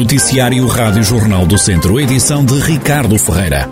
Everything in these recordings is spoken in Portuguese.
Noticiário Rádio Jornal do Centro, edição de Ricardo Ferreira.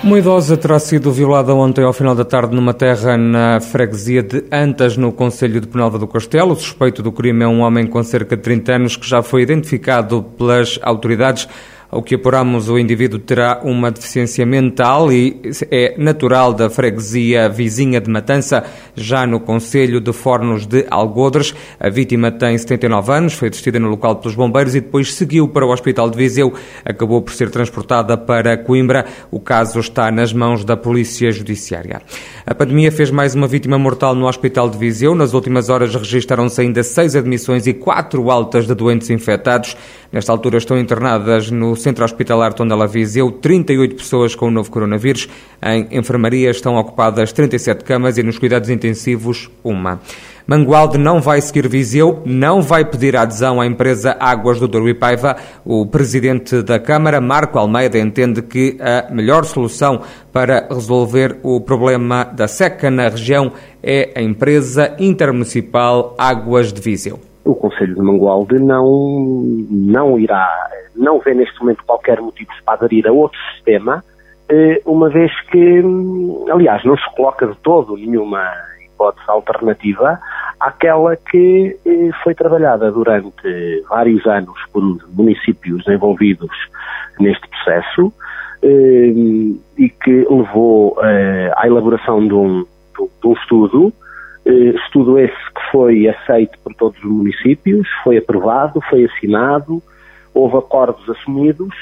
Uma idosa terá sido violada ontem ao final da tarde numa terra na freguesia de Antas, no Conselho de Penalva do Castelo. O suspeito do crime é um homem com cerca de 30 anos que já foi identificado pelas autoridades. Ao que apuramos, o indivíduo terá uma deficiência mental e é natural da freguesia vizinha de Matança, já no Conselho de Fornos de Algodres. A vítima tem 79 anos, foi detida no local pelos bombeiros e depois seguiu para o Hospital de Viseu. Acabou por ser transportada para Coimbra. O caso está nas mãos da Polícia Judiciária. A pandemia fez mais uma vítima mortal no Hospital de Viseu. Nas últimas horas registaram-se ainda seis admissões e quatro altas de doentes infectados. Nesta altura estão internadas no Centro Hospitalar Tondela Viseu 38 pessoas com o novo coronavírus. Em enfermaria estão ocupadas 37 camas e nos cuidados intensivos, uma. Mangualde não vai seguir Viseu, não vai pedir adesão à empresa Águas do Douro e Paiva. O presidente da Câmara, Marco Almeida, entende que a melhor solução para resolver o problema da seca na região é a empresa intermunicipal Águas de Viseu o Conselho de Mangualde não, não irá, não vê neste momento qualquer motivo para aderir a outro sistema, eh, uma vez que, aliás, não se coloca de todo nenhuma hipótese alternativa àquela que eh, foi trabalhada durante vários anos por municípios envolvidos neste processo eh, e que levou à elaboração de um, de um estudo estudo esse que foi aceito por todos os municípios, foi aprovado, foi assinado, houve acordos assumidos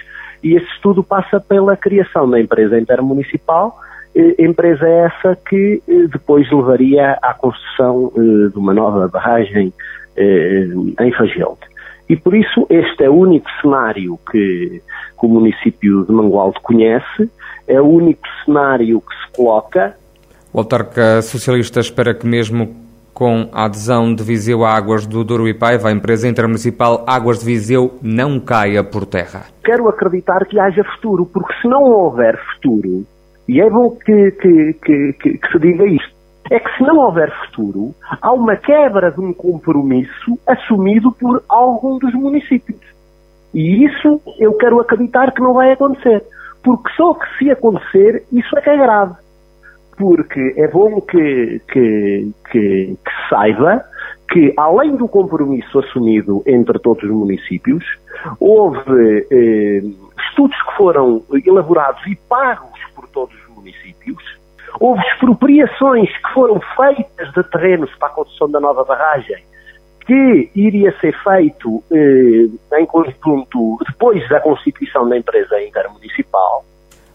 e esse estudo passa pela criação da empresa intermunicipal, eh, empresa essa que eh, depois levaria à construção de uma nova barragem em Fagelde. E por isso este é o único cenário que, que o município de Mangualde conhece, é o único cenário que se coloca o autarca socialista espera que mesmo com a adesão de Viseu a Águas do Douro e Paiva, a empresa intermunicipal Águas de Viseu não caia por terra. Quero acreditar que haja futuro, porque se não houver futuro, e é bom que, que, que, que se diga isto, é que se não houver futuro, há uma quebra de um compromisso assumido por algum dos municípios. E isso eu quero acreditar que não vai acontecer. Porque só que se acontecer, isso é que é grave porque é bom que, que, que, que saiba que, além do compromisso assumido entre todos os municípios, houve eh, estudos que foram elaborados e pagos por todos os municípios, houve expropriações que foram feitas de terrenos para a construção da nova barragem, que iria ser feito eh, em conjunto depois da constituição da empresa intermunicipal,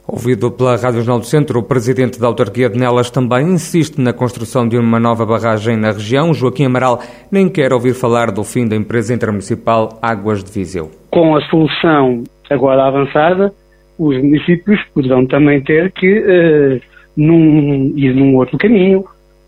Ouvido pela Rádio Jornal do Centro, o presidente da autarquia de Nelas também insiste na construção de uma nova barragem na região. Joaquim Amaral nem quer ouvir falar do fim da empresa intermunicipal Águas de Viseu. Com a solução agora avançada, os municípios poderão também ter que uh, num, ir num outro caminho,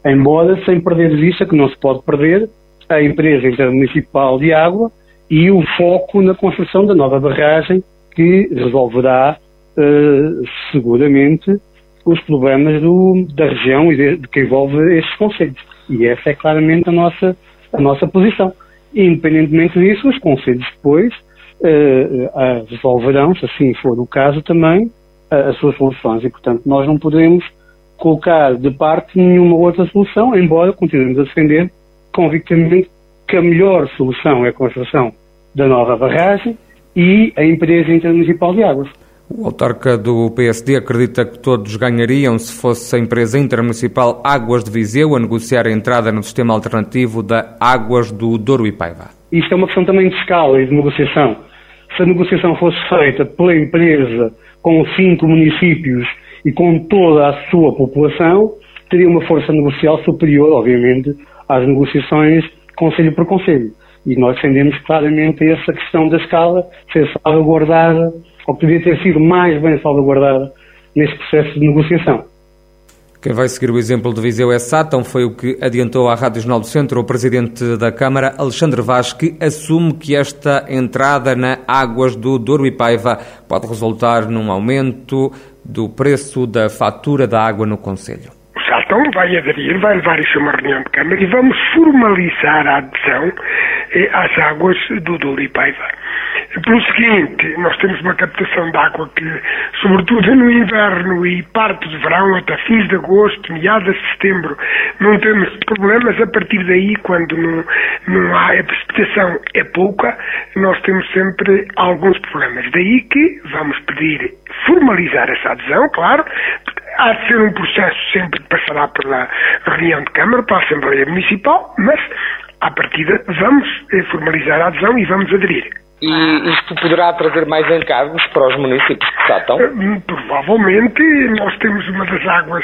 embora sem perder de vista que não se pode perder a empresa intermunicipal de água e o foco na construção da nova barragem que resolverá uh, seguramente os problemas do, da região e de, de, que envolve estes conselhos. E essa é claramente a nossa, a nossa posição. Independentemente disso, os conselhos depois uh, uh, resolverão, se assim for o caso, também as suas soluções. E, portanto, nós não podemos colocar de parte nenhuma outra solução, embora continuemos a defender convictamente que a melhor solução é a construção da nova barragem e a empresa intermunicipal de águas. O autarca do PSD acredita que todos ganhariam se fosse a empresa intermunicipal Águas de Viseu a negociar a entrada no sistema alternativo da Águas do Douro e Paiva. Isto é uma questão também de escala e de negociação. Se a negociação fosse feita pela empresa com cinco municípios e com toda a sua população, teria uma força negocial superior, obviamente, às negociações conselho por conselho. E nós defendemos claramente essa questão da escala ser salvaguardada ou poderia ter sido mais bem salvaguardada neste processo de negociação. Quem vai seguir o exemplo de Viseu é Sátão, foi o que adiantou à Rádio Jornal do Centro o Presidente da Câmara, Alexandre Vaz, que assume que esta entrada na Águas do Douro e Paiva pode resultar num aumento do preço da fatura da água no Conselho. Já então vai aderir, vai levar isso a uma reunião de Câmara e vamos formalizar a adesão eh, às águas do Douro e Paiva. Pelo seguinte, nós temos uma captação de água que, sobretudo no inverno e parte do verão, até fins de agosto, meados de setembro, não temos problemas. A partir daí, quando não, não há a precipitação é pouca, nós temos sempre alguns problemas. Daí que vamos pedir formalizar essa adesão, claro, há de ser um processo sempre que passará pela reunião de Câmara, para a Assembleia Municipal, mas, à partida, vamos eh, formalizar a adesão e vamos aderir. E isto poderá trazer mais encargos para os municípios que tratam? Eh, provavelmente nós temos uma das águas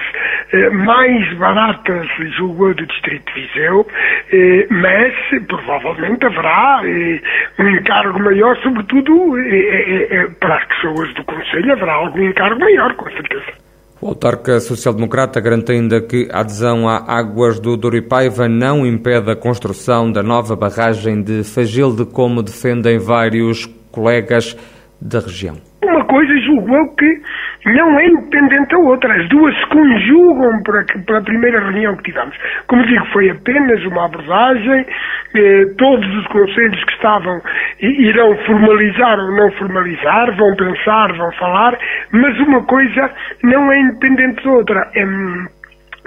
eh, mais baratas, julgo, do Distrito de Viseu, eh, mas provavelmente haverá um encargo maior, sobretudo para as pessoas do Conselho, haverá algum encargo maior, com certeza. O autarca social-democrata garante ainda que a adesão a águas do Doripaiva não impede a construção da nova barragem de Fagilde, como defendem vários colegas da região. Uma coisa julgo eu que não é independente da outra. As duas se conjugam para, para a primeira reunião que tivemos. Como digo, foi apenas uma abordagem. Eh, todos os conselhos que estavam irão formalizar ou não formalizar, vão pensar, vão falar, mas uma coisa não é independente da outra. É,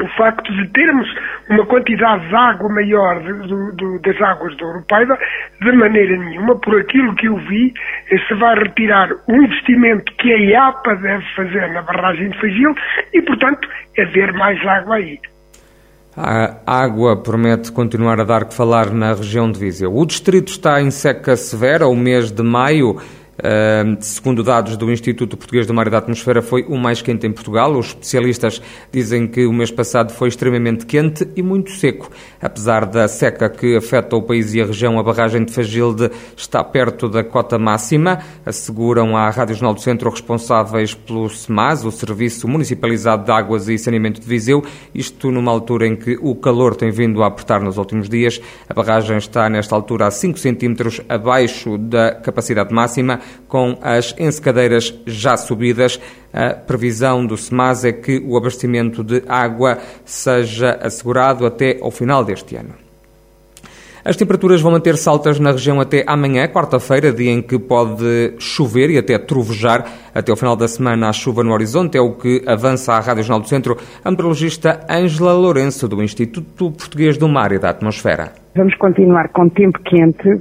o facto de termos uma quantidade de água maior das águas do Europaiva, de maneira nenhuma, por aquilo que eu vi, se vai retirar o investimento que a IAPA deve fazer na barragem de Fagil e, portanto, haver mais água aí. A água promete continuar a dar que falar na região de Viseu. O distrito está em seca severa. O mês de maio segundo dados do Instituto Português do Mar e da Atmosfera, foi o mais quente em Portugal. Os especialistas dizem que o mês passado foi extremamente quente e muito seco. Apesar da seca que afeta o país e a região, a barragem de Fagilde está perto da cota máxima, asseguram à Rádio Jornal do Centro responsáveis pelo SEMAS, o Serviço Municipalizado de Águas e Saneamento de Viseu, isto numa altura em que o calor tem vindo a apertar nos últimos dias. A barragem está, nesta altura, a 5 centímetros abaixo da capacidade máxima com as ensacadeiras já subidas. A previsão do SEMAS é que o abastecimento de água seja assegurado até ao final deste ano. As temperaturas vão manter-se altas na região até amanhã, quarta-feira, dia em que pode chover e até trovejar. Até ao final da semana, a chuva no horizonte é o que avança à Rádio Jornal do Centro a meteorologista Ângela Lourenço, do Instituto Português do Mar e da Atmosfera. Vamos continuar com tempo quente,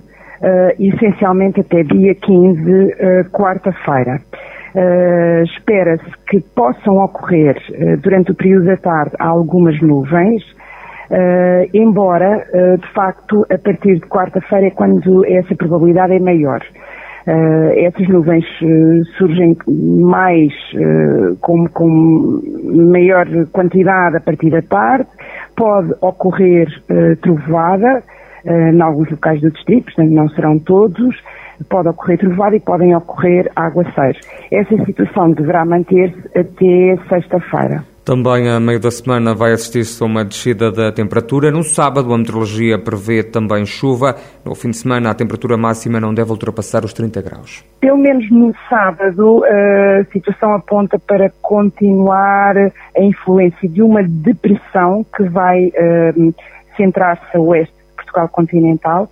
essencialmente até dia 15, uh, eh, quarta-feira. Uh, Espera-se que possam ocorrer durante o período da tarde algumas nuvens, embora, de facto, a partir de quarta-feira é quando essa probabilidade é maior. Uh, essas nuvens uh, surgem mais uh, com, com, maior quantidade a partir da tarde, pode ocorrer trovoada, uh, em alguns locais do distrito, portanto não serão todos, pode ocorrer trovada e podem ocorrer aguaceiros. Essa situação deverá manter-se até sexta-feira. Também a meio da semana vai assistir-se a uma descida da temperatura. No sábado, a meteorologia prevê também chuva. No fim de semana, a temperatura máxima não deve ultrapassar os 30 graus. Pelo menos no sábado, a situação aponta para continuar a influência de uma depressão que vai uh, centrar-se a oeste Portugal continental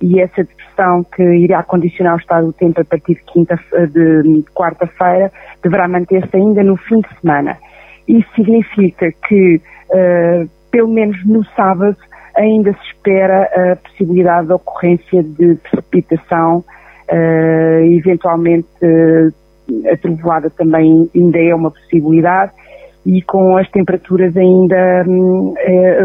e essa depressão que irá condicionar o estado do tempo a partir de, quinta, de quarta-feira deverá manter-se ainda no fim de semana. Isso significa que, uh, pelo menos no sábado, ainda se espera a possibilidade de ocorrência de precipitação, uh, eventualmente uh, a trovoada também ainda é uma possibilidade, e com as temperaturas ainda hum, é,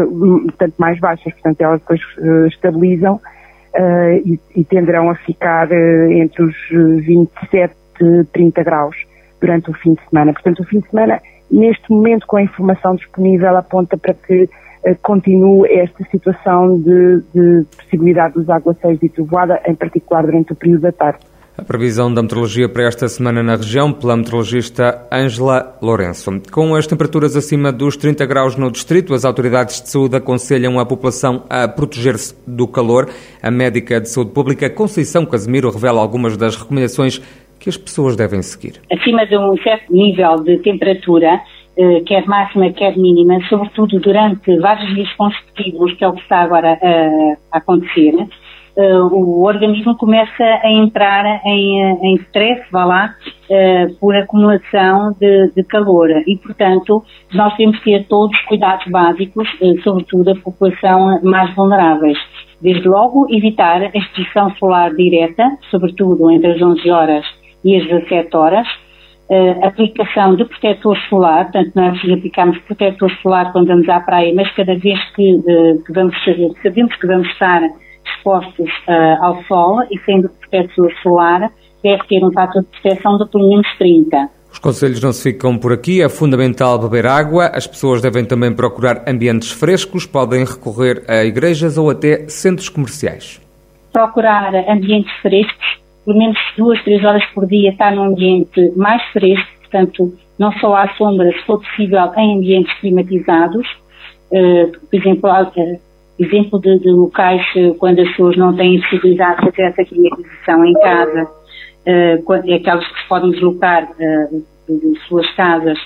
tanto mais baixas, portanto elas depois uh, estabilizam uh, e, e, tenderão a ficar uh, entre os 27 e 30 graus durante o fim de semana. Portanto, o fim de semana, neste momento, com a informação disponível, aponta para que continue esta situação de, de possibilidade dos aguaceiros e trovoada, em particular durante o período da tarde. A previsão da meteorologia para esta semana na região pela meteorologista Ângela Lourenço. Com as temperaturas acima dos 30 graus no distrito, as autoridades de saúde aconselham a população a proteger-se do calor. A médica de saúde pública Conceição Casemiro revela algumas das recomendações que as pessoas devem seguir. Acima de um certo nível de temperatura, eh, quer máxima, quer mínima, sobretudo durante vários dias consecutivos, que é o que está agora a, acontecer, eh, o organismo começa a entrar em, em stress, vá lá, eh, por acumulação de, de calor. E, portanto, nós temos que ter todos os cuidados básicos, sobretudo a população mais vulneráveis. Desde logo, evitar a exposição solar direta, sobretudo entre as 11 horas e as 17 horas, uh, aplicação de protetor solar, portanto nós aplicamos protetor solar quando vamos à praia, mas cada vez que, uh, que vamos sabemos que vamos estar expostos uh, ao sol e sendo protetor solar deve ter um fator de proteção de pelo menos 30. Os conselhos não se ficam por aqui, é fundamental beber água, as pessoas devem também procurar ambientes frescos, podem recorrer a igrejas ou até centros comerciais. Procurar ambientes frescos, pelo menos duas, três horas por dia estar num ambiente mais fresco, portanto, não só à sombra, se for possível, em ambientes climatizados. Uh, por exemplo, uh, exemplo de, de, locais uh, quando as pessoas não têm possibilidade de fazer essa climatização em casa, é aquelas que se podem deslocar de, de, suas casas.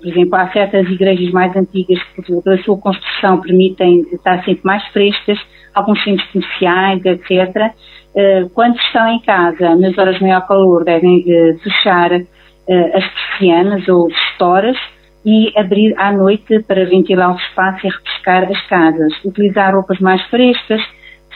por exemplo, há certas igrejas mais antigas que, pela sua construção, permitem estar sempre mais frescas, alguns centros comerciais, etc. Eh, quando estão em casa, nas horas de maior calor, devem eh, fechar eh, as persianas ou as estoras e abrir à noite para ventilar o espaço e refrescar as casas. Utilizar roupas mais frescas,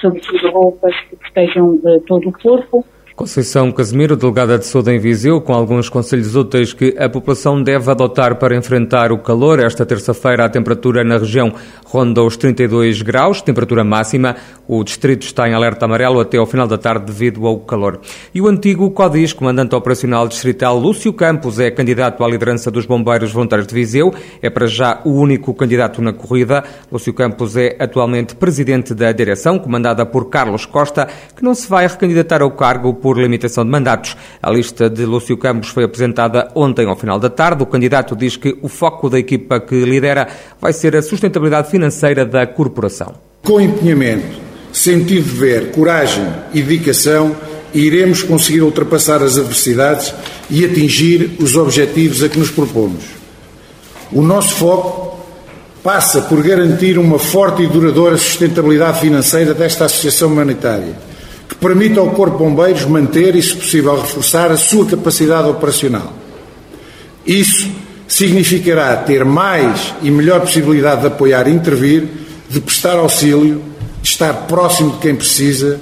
sobretudo roupas que protejam todo o corpo Conceição Casimiro, delegada de saúde em Viseu, com alguns conselhos úteis que a população deve adotar para enfrentar o calor. Esta terça-feira a temperatura na região ronda os 32 graus, temperatura máxima. O distrito está em alerta amarelo até ao final da tarde devido ao calor. E o antigo CODIS, comandante operacional distrital Lúcio Campos, é candidato à liderança dos bombeiros voluntários de Viseu. É para já o único candidato na corrida. Lúcio Campos é atualmente presidente da direção, comandada por Carlos Costa, que não se vai recandidatar ao cargo por limitação de mandatos. A lista de Lúcio Campos foi apresentada ontem ao final da tarde. O candidato diz que o foco da equipa que lidera vai ser a sustentabilidade financeira da corporação. Com empenhamento, sentido de ver, coragem e dedicação, iremos conseguir ultrapassar as adversidades e atingir os objetivos a que nos propomos. O nosso foco passa por garantir uma forte e duradoura sustentabilidade financeira desta associação humanitária que permita ao Corpo de Bombeiros manter e, se possível, reforçar a sua capacidade operacional. Isso significará ter mais e melhor possibilidade de apoiar e intervir, de prestar auxílio, de estar próximo de quem precisa,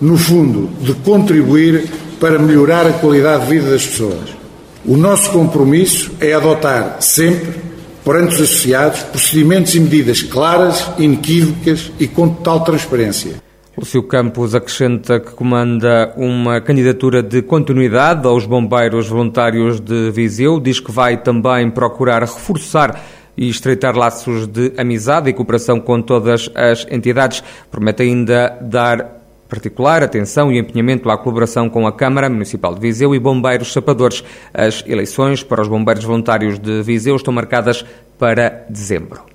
no fundo, de contribuir para melhorar a qualidade de vida das pessoas. O nosso compromisso é adotar sempre, perante os associados, procedimentos e medidas claras, inequívocas e com total transparência. Lúcio Campos acrescenta que comanda uma candidatura de continuidade aos bombeiros voluntários de Viseu. Diz que vai também procurar reforçar e estreitar laços de amizade e cooperação com todas as entidades. Promete ainda dar particular atenção e empenhamento à colaboração com a Câmara Municipal de Viseu e Bombeiros Sapadores. As eleições para os bombeiros voluntários de Viseu estão marcadas para dezembro.